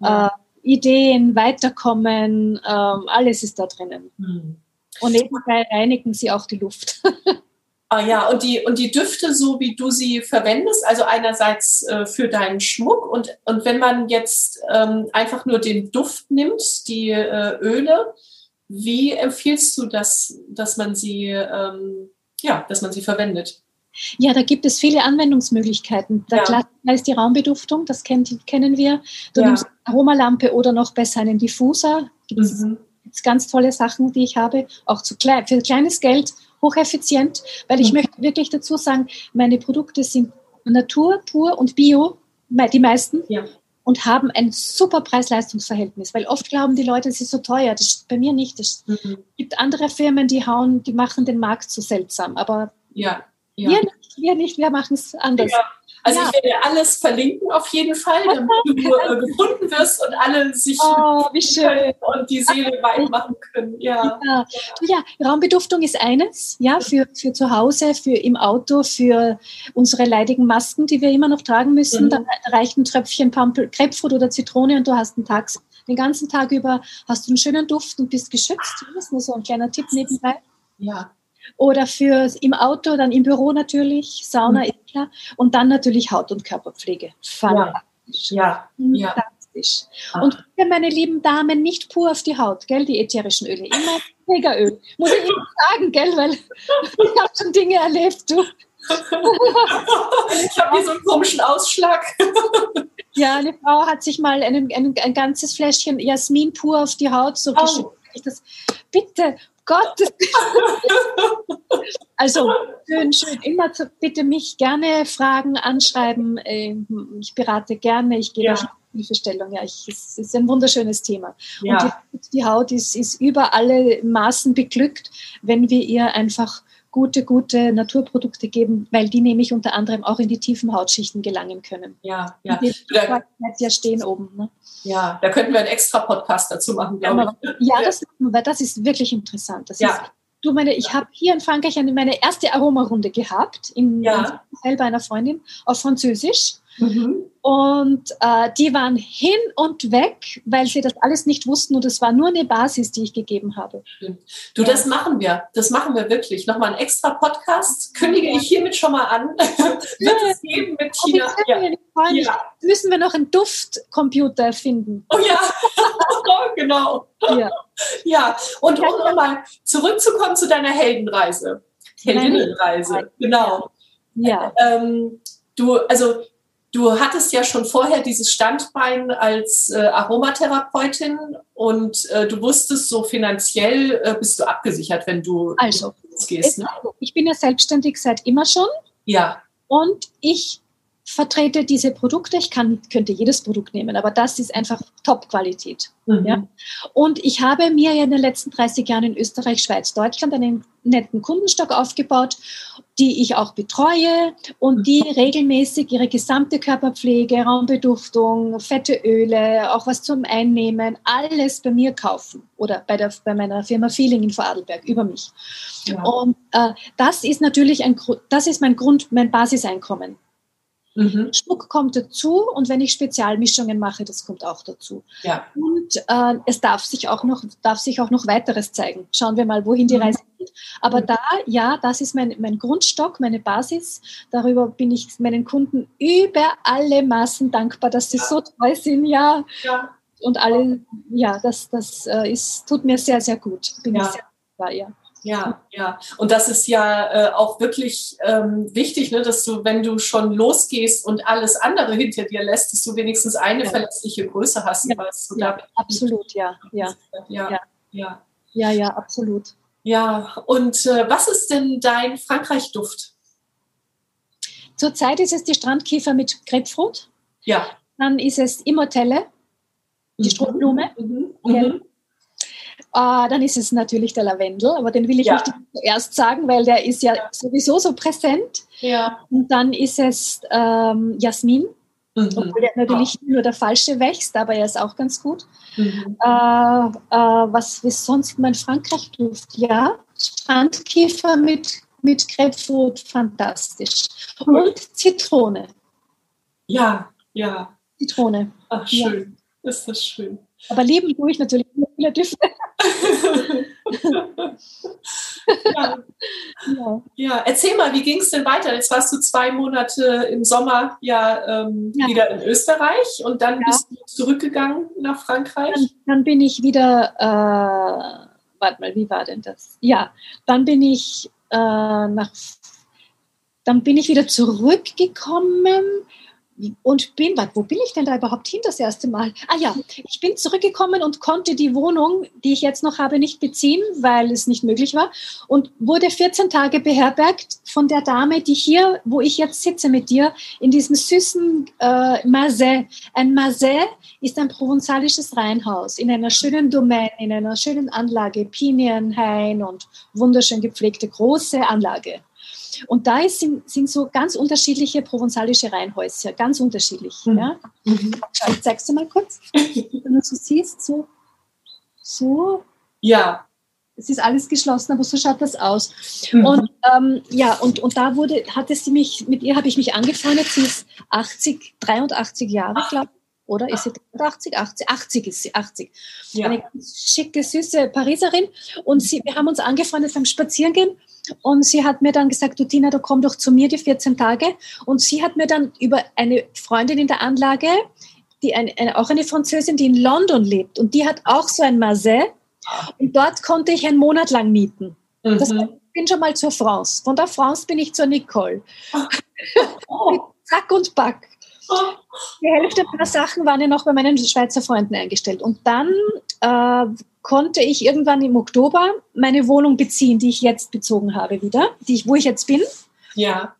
ja. äh, Ideen, Weiterkommen, äh, alles ist da drinnen. Mhm. Und nebenbei reinigen sie auch die Luft. [laughs] Ah ja, und die, und die Düfte, so wie du sie verwendest, also einerseits äh, für deinen Schmuck und, und wenn man jetzt ähm, einfach nur den Duft nimmt, die äh, Öle, wie empfiehlst du das, dass man sie, ähm, ja, dass man sie verwendet? Ja, da gibt es viele Anwendungsmöglichkeiten. Der ja. Klassiker ist die Raumbeduftung, das kennt, kennen wir. Du ja. nimmst eine Aromalampe oder noch besser einen Diffuser. Gibt es mhm. ganz tolle Sachen, die ich habe, auch zu klein, für kleines Geld, hocheffizient, weil ich mhm. möchte wirklich dazu sagen, meine Produkte sind Natur, pur und Bio, die meisten. Ja und haben ein super Preis-Leistungs-Verhältnis, weil oft glauben die Leute, es ist so teuer. Das ist bei mir nicht. Es mhm. gibt andere Firmen, die hauen, die machen den Markt so seltsam, aber ja. Ja. Wir nicht, wir nicht, wir machen es anders. Ja. Also ja. ich werde alles verlinken auf jeden Fall, [laughs] damit du äh, gefunden wirst und alle sich oh, wie [laughs] schön. und die Seele weit machen können. Ja. ja. ja, Raumbeduftung ist eines, ja, für, für zu Hause, für im Auto, für unsere leidigen Masken, die wir immer noch tragen müssen. Mhm. Da reicht ein Tröpfchen Pampel, Grapefruit oder Zitrone und du hast einen Tag, den ganzen Tag über hast du einen schönen Duft und bist geschützt. Das ist nur so ein kleiner Tipp nebenbei. Ja. Oder für im Auto, dann im Büro natürlich, Sauna mhm. ist klar. Und dann natürlich Haut- und Körperpflege. Fantastisch. Ja, ja. ja. fantastisch. Ach. Und meine lieben Damen, nicht pur auf die Haut, gell, die ätherischen Öle, immer Trägeröl. Muss ich Ihnen sagen, gell, weil ich habe schon Dinge erlebt, du. ich habe hier so einen komischen Ausschlag. ja, eine Frau hat sich mal einen, ein, ein ganzes Fläschchen Jasmin pur auf die Haut so oh. Das, bitte, Gott. also schön, schön. Immer zu, bitte mich gerne fragen, anschreiben. Ähm, ich berate gerne. Ich gebe ja. Hilfestellung. Ja, ich, es ist ein wunderschönes Thema. Ja. Und die, die Haut ist, ist über alle Maßen beglückt, wenn wir ihr einfach gute, gute Naturprodukte geben, weil die nämlich unter anderem auch in die tiefen Hautschichten gelangen können. Ja, ja. Die da, ja stehen oben. Ne? Ja, da könnten wir einen extra Podcast dazu machen, glaube ich. Ja, das machen wir, das ist wirklich interessant. Das ja. ist, du meine, ich habe hier in Frankreich eine, meine erste Aromarunde gehabt, in, ja. in selber einer Freundin auf Französisch. Mhm. Und äh, die waren hin und weg, weil sie das alles nicht wussten und es war nur eine Basis, die ich gegeben habe. Du, ja. das machen wir. Das machen wir wirklich. Nochmal ein extra Podcast kündige ich hiermit schon mal an. [laughs] Wird es geben mit China. Ja. ja. Müssen wir noch einen Duftcomputer finden. Oh ja, [laughs] genau. Ja. ja, und um nochmal zurückzukommen zu deiner Heldenreise. Heldinnenreise, genau. Ja. Ähm, du, also Du hattest ja schon vorher dieses Standbein als äh, Aromatherapeutin und äh, du wusstest, so finanziell äh, bist du abgesichert, wenn du also, gehst. Ne? Ich bin ja selbstständig seit immer schon. Ja. Und ich vertrete diese Produkte. Ich kann, könnte jedes Produkt nehmen, aber das ist einfach Top-Qualität. Mhm. Ja? Und ich habe mir ja in den letzten 30 Jahren in Österreich, Schweiz, Deutschland einen netten Kundenstock aufgebaut, die ich auch betreue und die mhm. regelmäßig ihre gesamte Körperpflege, Raumbeduftung, fette Öle, auch was zum Einnehmen, alles bei mir kaufen oder bei, der, bei meiner Firma Feeling in Vorarlberg über mich. Ja. Und äh, das ist natürlich ein, das ist mein Grund, mein Basiseinkommen. Mhm. Schmuck kommt dazu und wenn ich Spezialmischungen mache, das kommt auch dazu. Ja. Und äh, es darf sich auch noch darf sich auch noch weiteres zeigen. Schauen wir mal, wohin die mhm. Reise geht. Aber mhm. da, ja, das ist mein, mein Grundstock, meine Basis. Darüber bin ich meinen Kunden über alle Maßen dankbar, dass sie ja. so treu sind, ja. ja. Und alle, ja, das, das äh, ist, tut mir sehr, sehr gut. Bin ja. ich sehr dankbar, ja. Ja, ja. Und das ist ja äh, auch wirklich ähm, wichtig, ne, dass du, wenn du schon losgehst und alles andere hinter dir lässt, dass du wenigstens eine ja. verletzliche Größe hast. Ja, ja absolut, ja. Ja. Ja. ja. ja. ja, ja, absolut. Ja, und äh, was ist denn dein Frankreich-Duft? Zurzeit ist es die Strandkiefer mit Grapefruit. Ja. Dann ist es Immortelle, die mhm. Strohblume. Mhm. Mhm. Uh, dann ist es natürlich der Lavendel, aber den will ich ja. nicht zuerst sagen, weil der ist ja, ja, sowieso so präsent. Ja. Und dann ist es ähm, Jasmin, mhm. obwohl der natürlich ja. nur der falsche wächst, aber er ist auch ganz gut. Mhm. Uh, uh, was ist sonst mein Frankreich-Duft? Ja, Strandkiefer mit, mit Grapefruit, fantastisch. Und Zitrone. Ja, ja. Zitrone. Ach, schön. Ist das schön. Aber lieben tue ich natürlich viele Düfte. ja. Ja. ja. erzähl mal, wie ging es denn weiter? Jetzt warst du zwei Monate im Sommer ja, ähm, ja. wieder in Österreich und dann bist du zurückgegangen nach Frankreich. Dann, dann bin ich wieder, äh, warte mal, wie war denn das? Ja, dann bin ich äh, nach, dann bin ich wieder zurückgekommen und bin, wo bin ich denn da überhaupt hin das erste Mal? Ah ja, ich bin zurückgekommen und konnte die Wohnung, die ich jetzt noch habe, nicht beziehen, weil es nicht möglich war und wurde 14 Tage beherbergt von der Dame, die hier, wo ich jetzt sitze mit dir, in diesem süßen äh, Mazet. Ein Mazet ist ein provenzalisches Reihenhaus in einer schönen Domain, in einer schönen Anlage, Pinienhain und wunderschön gepflegte große Anlage. Und da ist, sind, sind so ganz unterschiedliche provenzalische Reihenhäuser, ganz unterschiedlich. Mhm. Ja? Mhm. Ich zeig's dir mal kurz. Wenn du so siehst, so, so. Ja. Es ist alles geschlossen, aber so schaut das aus. Mhm. Und ähm, ja, und, und da wurde, hatte sie mich, mit ihr habe ich mich angefreundet, sie ist 80, 83 Jahre, glaube ich oder? Ist sie 83? 80, 80 ist sie, 80. Ja. Eine ganz schicke, süße Pariserin. Und sie, wir haben uns angefreundet beim Spazierengehen. Und sie hat mir dann gesagt, du Tina, du komm doch zu mir die 14 Tage. Und sie hat mir dann über eine Freundin in der Anlage die eine, eine, auch eine Französin, die in London lebt und die hat auch so ein Marseille und dort konnte ich einen Monat lang mieten. Mhm. Das, ich bin schon mal zur France. Von der France bin ich zur Nicole. Oh. [laughs] Zack und Back. Die Hälfte der Sachen waren ja noch bei meinen Schweizer Freunden eingestellt. Und dann äh, konnte ich irgendwann im Oktober meine Wohnung beziehen, die ich jetzt bezogen habe wieder, die ich, wo ich jetzt bin. Ja.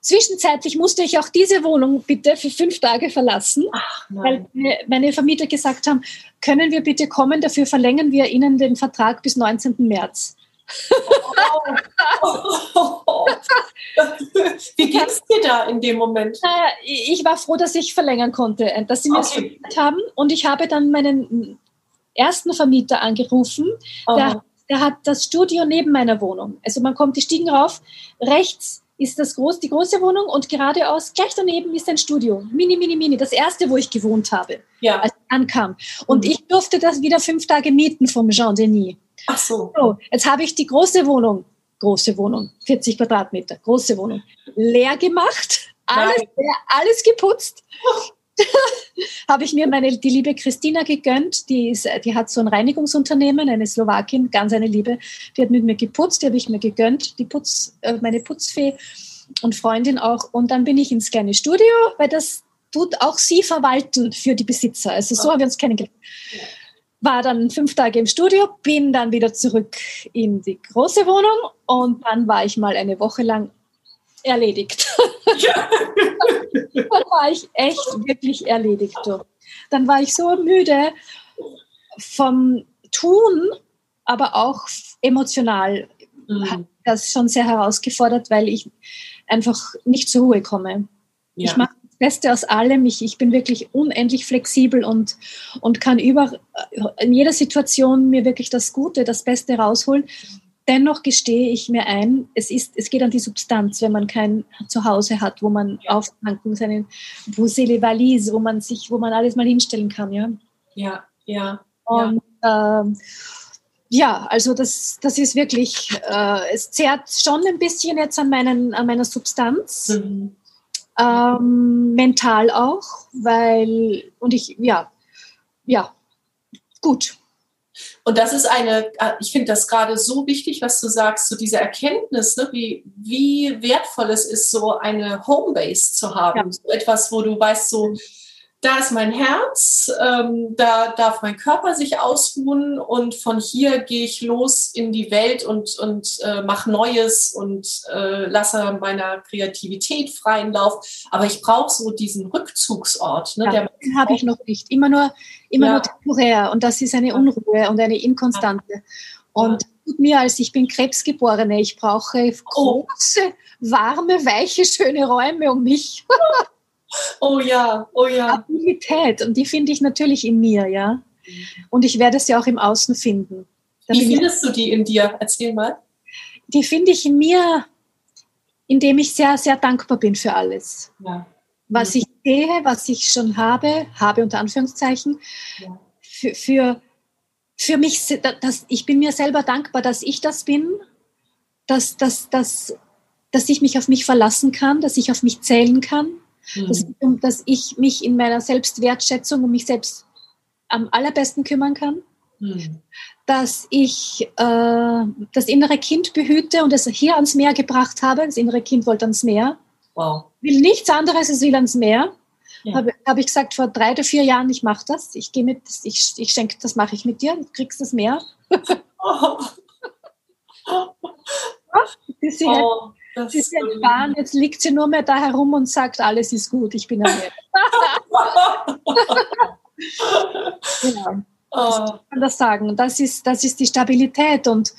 Zwischenzeitlich musste ich auch diese Wohnung bitte für fünf Tage verlassen, Ach, weil meine Vermieter gesagt haben, können wir bitte kommen, dafür verlängern wir Ihnen den Vertrag bis 19. März. Oh. [laughs] Wie ging es dir da in dem Moment? Ich war froh, dass ich verlängern konnte, dass sie mir okay. das haben. Und ich habe dann meinen ersten Vermieter angerufen. Oh. Der, der, hat das Studio neben meiner Wohnung. Also man kommt die Stiegen rauf, rechts ist das groß, die große Wohnung und geradeaus gleich daneben ist ein Studio. Mini, mini, mini. Das erste, wo ich gewohnt habe, ja. als ich ankam. Und mhm. ich durfte das wieder fünf Tage mieten vom Jean Denis. Ach so. so. Jetzt habe ich die große Wohnung, große Wohnung, 40 Quadratmeter, große Wohnung, leer gemacht, alles, leer, alles geputzt. [laughs] habe ich mir meine, die liebe Christina gegönnt, die, ist, die hat so ein Reinigungsunternehmen, eine Slowakin, ganz eine Liebe, die hat mit mir geputzt, die habe ich mir gegönnt, die Putz, äh, meine Putzfee und Freundin auch. Und dann bin ich ins kleine Studio, weil das tut auch sie verwalten für die Besitzer. Also so haben wir uns kennengelernt. War dann fünf Tage im Studio, bin dann wieder zurück in die große Wohnung und dann war ich mal eine Woche lang erledigt. Ja. [laughs] dann war ich echt wirklich erledigt. Dann war ich so müde vom Tun, aber auch emotional. Mhm. Hat das schon sehr herausgefordert, weil ich einfach nicht zur Ruhe komme. Ja. Ich mache Beste aus allem. Ich, ich bin wirklich unendlich flexibel und, und kann über, in jeder Situation mir wirklich das Gute, das Beste rausholen. Dennoch gestehe ich mir ein, es, ist, es geht an die Substanz, wenn man kein Zuhause hat, wo man ja. auftanken seinen Bousele Valise, wo man sich, wo man alles mal hinstellen kann, ja. Ja, ja. Und ja, ähm, ja also das, das ist wirklich, äh, es zehrt schon ein bisschen jetzt an, meinen, an meiner Substanz. Mhm. Ähm, mental auch, weil, und ich, ja, ja, gut. Und das ist eine, äh, ich finde das gerade so wichtig, was du sagst, so diese Erkenntnis, ne, wie, wie wertvoll es ist, so eine Homebase zu haben. Ja. So etwas, wo du weißt, so, da ist mein Herz, ähm, da darf mein Körper sich ausruhen und von hier gehe ich los in die Welt und, und äh, mache Neues und äh, lasse meiner Kreativität freien Lauf. Aber ich brauche so diesen Rückzugsort. Ne, ja, den habe ich noch nicht. Immer nur, immer ja. nur temporär und das ist eine Unruhe und eine Inkonstante. Und tut mir als ich bin Krebsgeborene, ich brauche oh. große, warme, weiche, schöne Räume um mich. [laughs] Oh ja, oh ja. Abilität und die finde ich natürlich in mir, ja. Und ich werde es ja auch im Außen finden. Da Wie findest du die in dir? Erzähl mal. Die finde ich in mir, indem ich sehr, sehr dankbar bin für alles. Ja. Was ich sehe, was ich schon habe, habe unter Anführungszeichen, ja. für, für, für mich, dass, ich bin mir selber dankbar, dass ich das bin, dass, dass, dass, dass ich mich auf mich verlassen kann, dass ich auf mich zählen kann Mhm. Dass, dass, ich mich in meiner Selbstwertschätzung um mich selbst am allerbesten kümmern kann. Mhm. Dass ich äh, das innere Kind behüte und es hier ans Meer gebracht habe. Das innere Kind wollte ans Meer. Wow. Will nichts anderes, es will ans Meer. Ja. Habe hab ich gesagt, vor drei oder vier Jahren, ich mache das. Ich gehe mit, ich, ich schenke, das mache ich mit dir. Du kriegst das Meer. [laughs] [laughs] Oh. sie, oh. Das sie ist entfahren, jetzt liegt sie nur mehr da herum und sagt, alles ist gut, ich bin am [laughs] genau. Das kann man das sagen. Das ist, das ist die Stabilität und,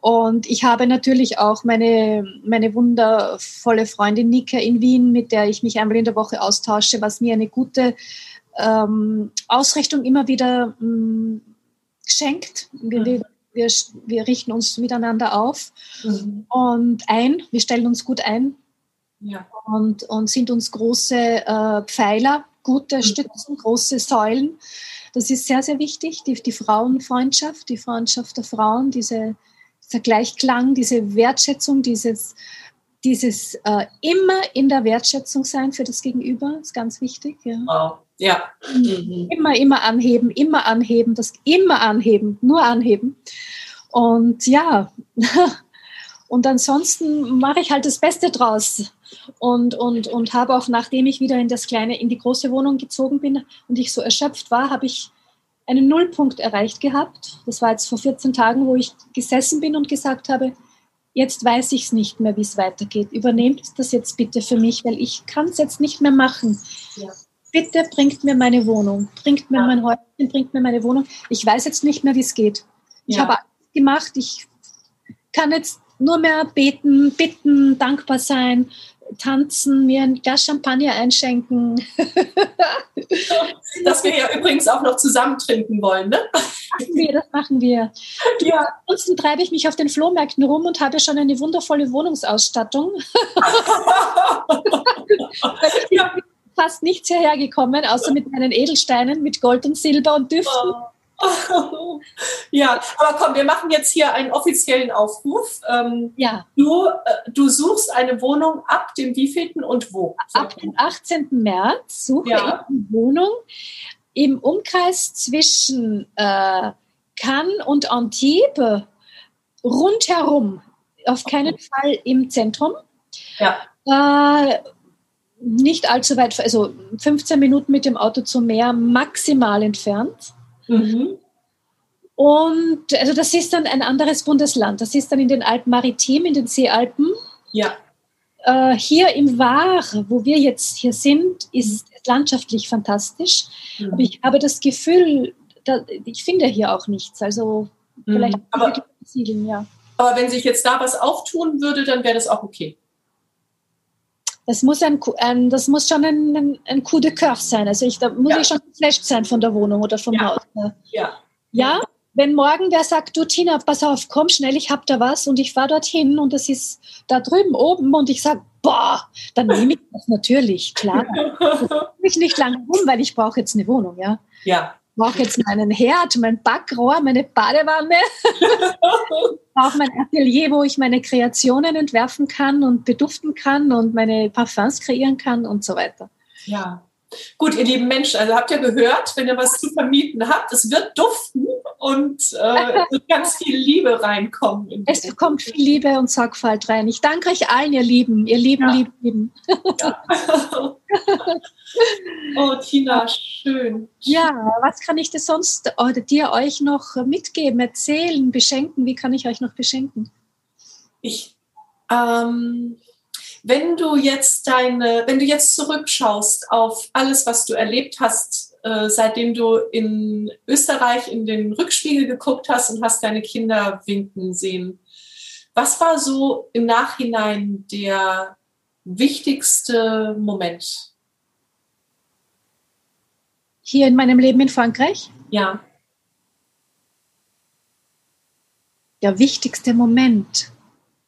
und ich habe natürlich auch meine, meine wundervolle Freundin Nika in Wien, mit der ich mich einmal in der Woche austausche, was mir eine gute ähm, Ausrichtung immer wieder ähm, schenkt. Mhm wir, wir richten uns miteinander auf mhm. und ein, wir stellen uns gut ein ja. und, und sind uns große äh, Pfeiler, gute mhm. Stützen, große Säulen. Das ist sehr, sehr wichtig, die, die Frauenfreundschaft, die Freundschaft der Frauen, diese, dieser Gleichklang, diese Wertschätzung, dieses dieses äh, immer in der Wertschätzung sein für das Gegenüber ist ganz wichtig. Ja. Wow. Ja. Mhm. Immer, immer anheben, immer anheben, das immer anheben, nur anheben. Und ja, [laughs] und ansonsten mache ich halt das Beste draus. Und, und, und habe auch, nachdem ich wieder in das kleine, in die große Wohnung gezogen bin und ich so erschöpft war, habe ich einen Nullpunkt erreicht gehabt. Das war jetzt vor 14 Tagen, wo ich gesessen bin und gesagt habe, jetzt weiß ich es nicht mehr, wie es weitergeht. Übernehmt das jetzt bitte für mich, weil ich kann es jetzt nicht mehr machen. Ja. Bitte bringt mir meine Wohnung, bringt mir ja. mein Häuschen, bringt mir meine Wohnung. Ich weiß jetzt nicht mehr, wie es geht. Ich ja. habe alles gemacht. Ich kann jetzt nur mehr beten, bitten, dankbar sein, tanzen, mir ein Glas Champagner einschenken. [laughs] das wir ja übrigens auch noch zusammen trinken wollen, ne? Machen wir, das machen wir. Ja. Ansonsten treibe ich mich auf den Flohmärkten rum und habe schon eine wundervolle Wohnungsausstattung. [laughs] ja. Fast nichts hierher gekommen, außer mit meinen Edelsteinen, mit Gold und Silber und Düften. Oh. [laughs] ja, aber komm, wir machen jetzt hier einen offiziellen Aufruf. Ähm, ja. Du, äh, du suchst eine Wohnung ab dem wievielten und wo? Ab dem 18. März suche ja. ich eine Wohnung im Umkreis zwischen äh, Cannes und Antibes rundherum. Auf keinen okay. Fall im Zentrum. Ja. Äh, nicht allzu weit, also 15 Minuten mit dem Auto zum Meer maximal entfernt. Mhm. Und also das ist dann ein anderes Bundesland. Das ist dann in den Alpen Maritim, in den Seealpen. Ja. Äh, hier im Waar, wo wir jetzt hier sind, ist landschaftlich fantastisch. Mhm. Aber ich habe das Gefühl, da, ich finde hier auch nichts. Also mhm. vielleicht mhm. aber, siedeln, ja. Aber wenn sich jetzt da was auftun würde, dann wäre das auch okay. Das muss, ein, ein, das muss schon ein, ein, ein Coup de Coeur sein. Also ich, da muss ja. ich schon geflasht sein von der Wohnung oder vom ja. Haus. Ja. ja. Wenn morgen wer sagt, du Tina, pass auf, komm schnell, ich hab da was und ich fahre dorthin und das ist da drüben oben und ich sage, boah, dann nehme ich das natürlich, klar. [laughs] ich nicht lange rum, weil ich brauche jetzt eine Wohnung, ja. Ja brauche jetzt meinen Herd, mein Backrohr, meine Badewanne, [laughs] brauche mein Atelier, wo ich meine Kreationen entwerfen kann und beduften kann und meine Parfums kreieren kann und so weiter. Ja. Gut, ihr lieben Menschen, also habt ihr gehört, wenn ihr was zu vermieten habt, es wird duften und äh, ganz viel Liebe reinkommen. Es kommt viel Liebe und Sorgfalt rein. Ich danke euch allen, ihr Lieben, ihr Lieben, ja. Lieben, Lieben. Ja. [laughs] oh, Tina, schön. Ja, was kann ich dir sonst oder dir euch noch mitgeben, erzählen, beschenken? Wie kann ich euch noch beschenken? Ich, ähm, wenn du jetzt deine, wenn du jetzt zurückschaust auf alles, was du erlebt hast, äh, seitdem du in Österreich in den Rückspiegel geguckt hast und hast deine Kinder winken sehen, was war so im Nachhinein der wichtigste Moment? Hier in meinem Leben in Frankreich? Ja. Der wichtigste Moment,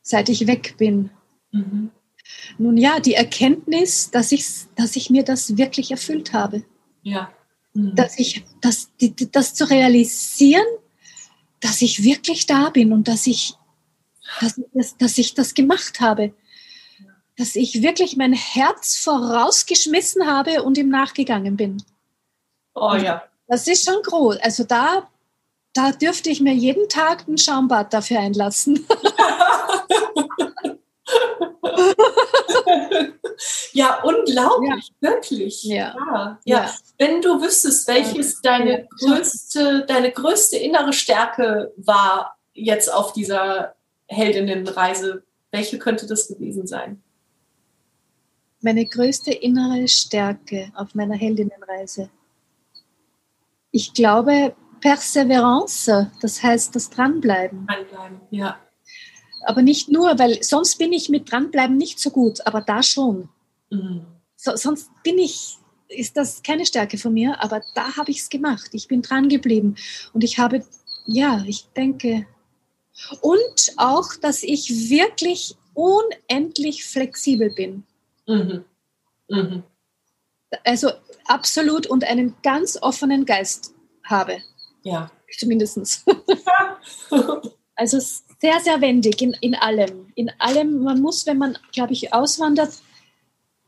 seit ich weg bin. Mhm. Nun ja, die Erkenntnis, dass ich, dass ich mir das wirklich erfüllt habe. Ja. Mhm. Dass ich, das, die, das zu realisieren, dass ich wirklich da bin und dass ich, dass, dass, dass ich das gemacht habe. Dass ich wirklich mein Herz vorausgeschmissen habe und ihm nachgegangen bin. Oh ja. Das ist schon groß. Also da, da dürfte ich mir jeden Tag ein Schaumbad dafür einlassen. [laughs] [laughs] [laughs] ja, unglaublich, ja. wirklich. Ja. Ja. ja. Wenn du wüsstest, welches deine größte, deine größte innere Stärke war jetzt auf dieser Heldinnenreise, welche könnte das gewesen sein? Meine größte innere Stärke auf meiner Heldinnenreise. Ich glaube, Perseverance, das heißt das Dranbleiben. Dranbleiben, ja aber nicht nur, weil sonst bin ich mit dranbleiben nicht so gut, aber da schon. Mhm. So, sonst bin ich, ist das keine Stärke von mir, aber da habe ich es gemacht. Ich bin dran geblieben und ich habe, ja, ich denke, und auch, dass ich wirklich unendlich flexibel bin. Mhm. Mhm. Also absolut und einen ganz offenen Geist habe. Ja. Zumindest. [laughs] Also sehr, sehr wendig in, in allem. In allem, man muss, wenn man, glaube ich, auswandert,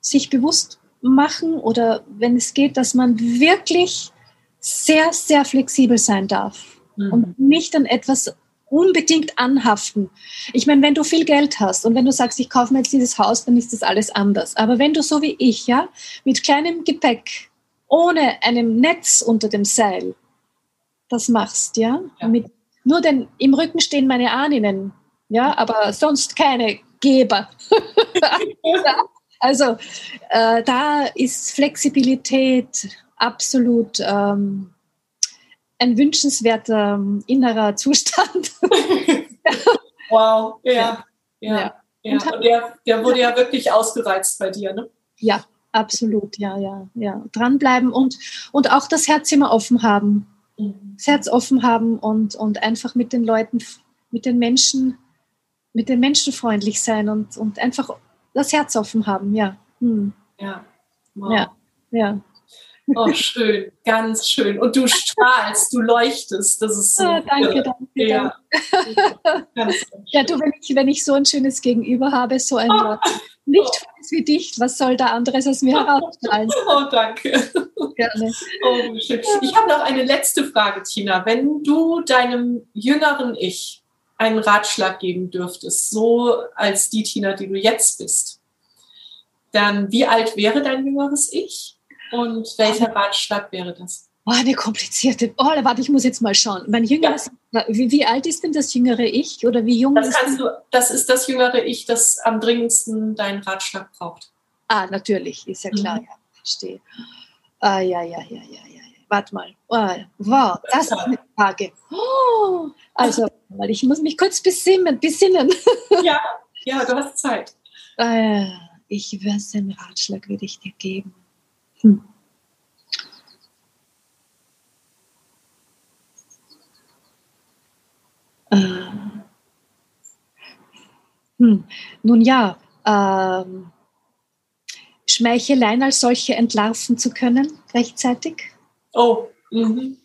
sich bewusst machen oder wenn es geht, dass man wirklich sehr, sehr flexibel sein darf mhm. und nicht an etwas unbedingt anhaften. Ich meine, wenn du viel Geld hast und wenn du sagst, ich kaufe mir jetzt dieses Haus, dann ist das alles anders. Aber wenn du so wie ich, ja, mit kleinem Gepäck, ohne einem Netz unter dem Seil, das machst, ja, ja. mit nur denn im Rücken stehen meine Ahnen, ja, aber sonst keine Geber. [laughs] also äh, da ist Flexibilität absolut ähm, ein wünschenswerter ähm, innerer Zustand. [laughs] wow, ja, ja. ja. ja. Und der, der wurde ja wirklich ausgereizt bei dir, ne? Ja, absolut, ja, ja, ja. Dranbleiben und, und auch das Herz immer offen haben. Das Herz offen haben und, und einfach mit den Leuten, mit den Menschen, mit den Menschen freundlich sein und, und einfach das Herz offen haben, ja. Hm. Ja. Wow. Ja, ja. Oh, schön, ganz schön. Und du strahlst, du leuchtest. Das ist so. Ah, danke, danke. Ja, [laughs] danke. ja du, wenn ich, wenn ich so ein schönes Gegenüber habe, so ein oh. Licht oh. wie dich, was soll da anderes als mir herausstrahlen? [laughs] Oh, danke. Gerne. Oh. Ich habe noch eine letzte Frage, Tina. Wenn du deinem jüngeren Ich einen Ratschlag geben dürftest, so als die Tina, die du jetzt bist, dann wie alt wäre dein jüngeres Ich und welcher Ratschlag wäre das? Oh, eine komplizierte. Oh, warte, ich muss jetzt mal schauen. Mein jüngeres, ja. Wie, wie, alt ist denn das jüngere Ich oder wie jung das ist kannst du, Das ist das jüngere Ich, das am dringendsten deinen Ratschlag braucht. Ah, natürlich, ist ja klar, mhm. ja, verstehe. Ah, ja, ja, ja, ja, ja. Warte mal. Oh, wow, das ist eine Frage. Oh, also, ich muss mich kurz besinnen. besinnen. [laughs] Ja, ja, du hast Zeit. Äh, ich was einen Ratschlag würde ich dir geben. Hm. Äh, hm. Nun ja, ähm, Schmeicheleien als solche entlarven zu können rechtzeitig. Oh. Mhm.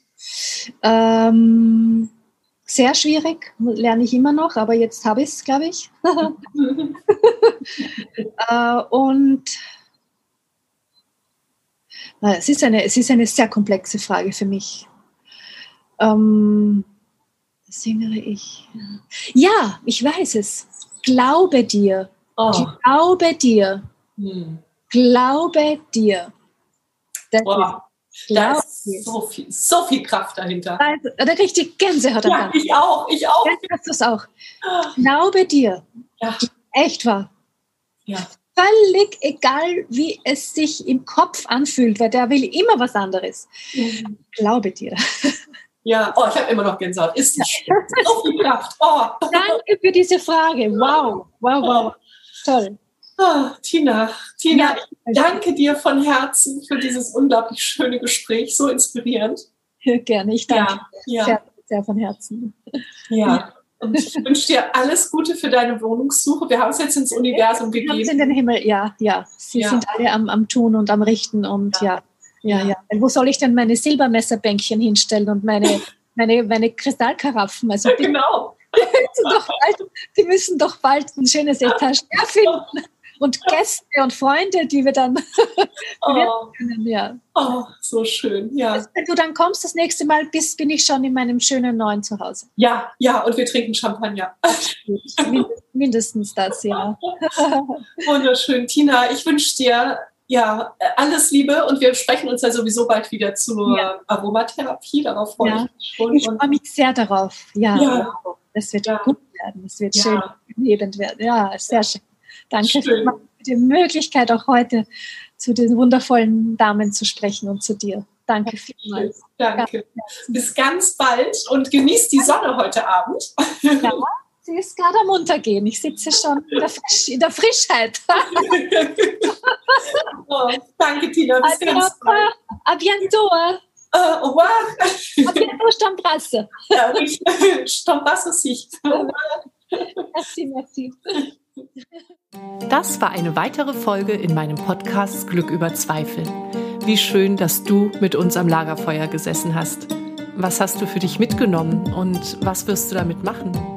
Ähm, sehr schwierig, lerne ich immer noch, aber jetzt habe ich es, glaube [laughs] ich. äh, und es ist, eine, es ist eine sehr komplexe Frage für mich. Ähm, das jüngere Ich. Ja, ich weiß es. Glaube dir. Oh. Glaube dir. Hm. Glaube dir. Das wow. Da ist so viel, so viel Kraft dahinter. Also, da kriege ich die Gänsehaut. Ja, ich auch, ich auch. Ja, hast du es auch. Glaube dir. Ja. Echt wahr. Ja. Völlig egal, wie es sich im Kopf anfühlt, weil der will immer was anderes. Mhm. Glaube dir. Ja, oh, ich habe immer noch Gänsehaut. Ist nicht schlimm. So viel Kraft. Oh. Danke für diese Frage. Wow, wow, wow. Toll. Oh, Tina, Tina, ja. ich danke dir von Herzen für dieses unglaublich schöne Gespräch, so inspirierend. Gerne, ich danke ja, sehr, sehr von Herzen. Ja, und ich wünsche dir alles Gute für deine Wohnungssuche. Wir haben es jetzt ins Universum gegeben. Wir in den Himmel, ja, ja. Sie ja. sind alle am, am Tun und am Richten und ja, ja, ja. ja. Wo soll ich denn meine Silbermesserbänkchen hinstellen und meine, [laughs] meine, meine Kristallkaraffen? Also genau. [laughs] Die müssen, doch bald, die müssen doch bald ein schönes Etage finden und Gäste und Freunde, die wir dann [laughs] oh. können. Ja. Oh, so schön, ja. Also, wenn du dann kommst das nächste Mal, bist, bin ich schon in meinem schönen neuen Zuhause. Ja, ja, und wir trinken Champagner. Mindestens das, ja. Wunderschön. Tina, ich wünsche dir ja, alles Liebe und wir sprechen uns ja sowieso bald wieder zur ja. Aromatherapie. Darauf freue ja. ich mich schon. Ich freue mich sehr darauf. Ja, ja. das wird gut werden. Es wird schön lebend werden. Ja, sehr schön. Danke Schön. für die Möglichkeit, auch heute zu den wundervollen Damen zu sprechen und zu dir. Danke vielmals. Danke. Bis ganz bald und genießt die Sonne heute Abend. Ja, [laughs] sie ist gerade am Untergehen. Ich sitze schon in der, Frisch in der Frischheit. [laughs] oh, danke, Tina. Bis also, ganz bald. A bientôt. Uh, au revoir. A bientôt, Stambrasse. [laughs] Stambrasse Sicht. Merci, merci. Das war eine weitere Folge in meinem Podcast Glück über Zweifel. Wie schön, dass du mit uns am Lagerfeuer gesessen hast. Was hast du für dich mitgenommen und was wirst du damit machen?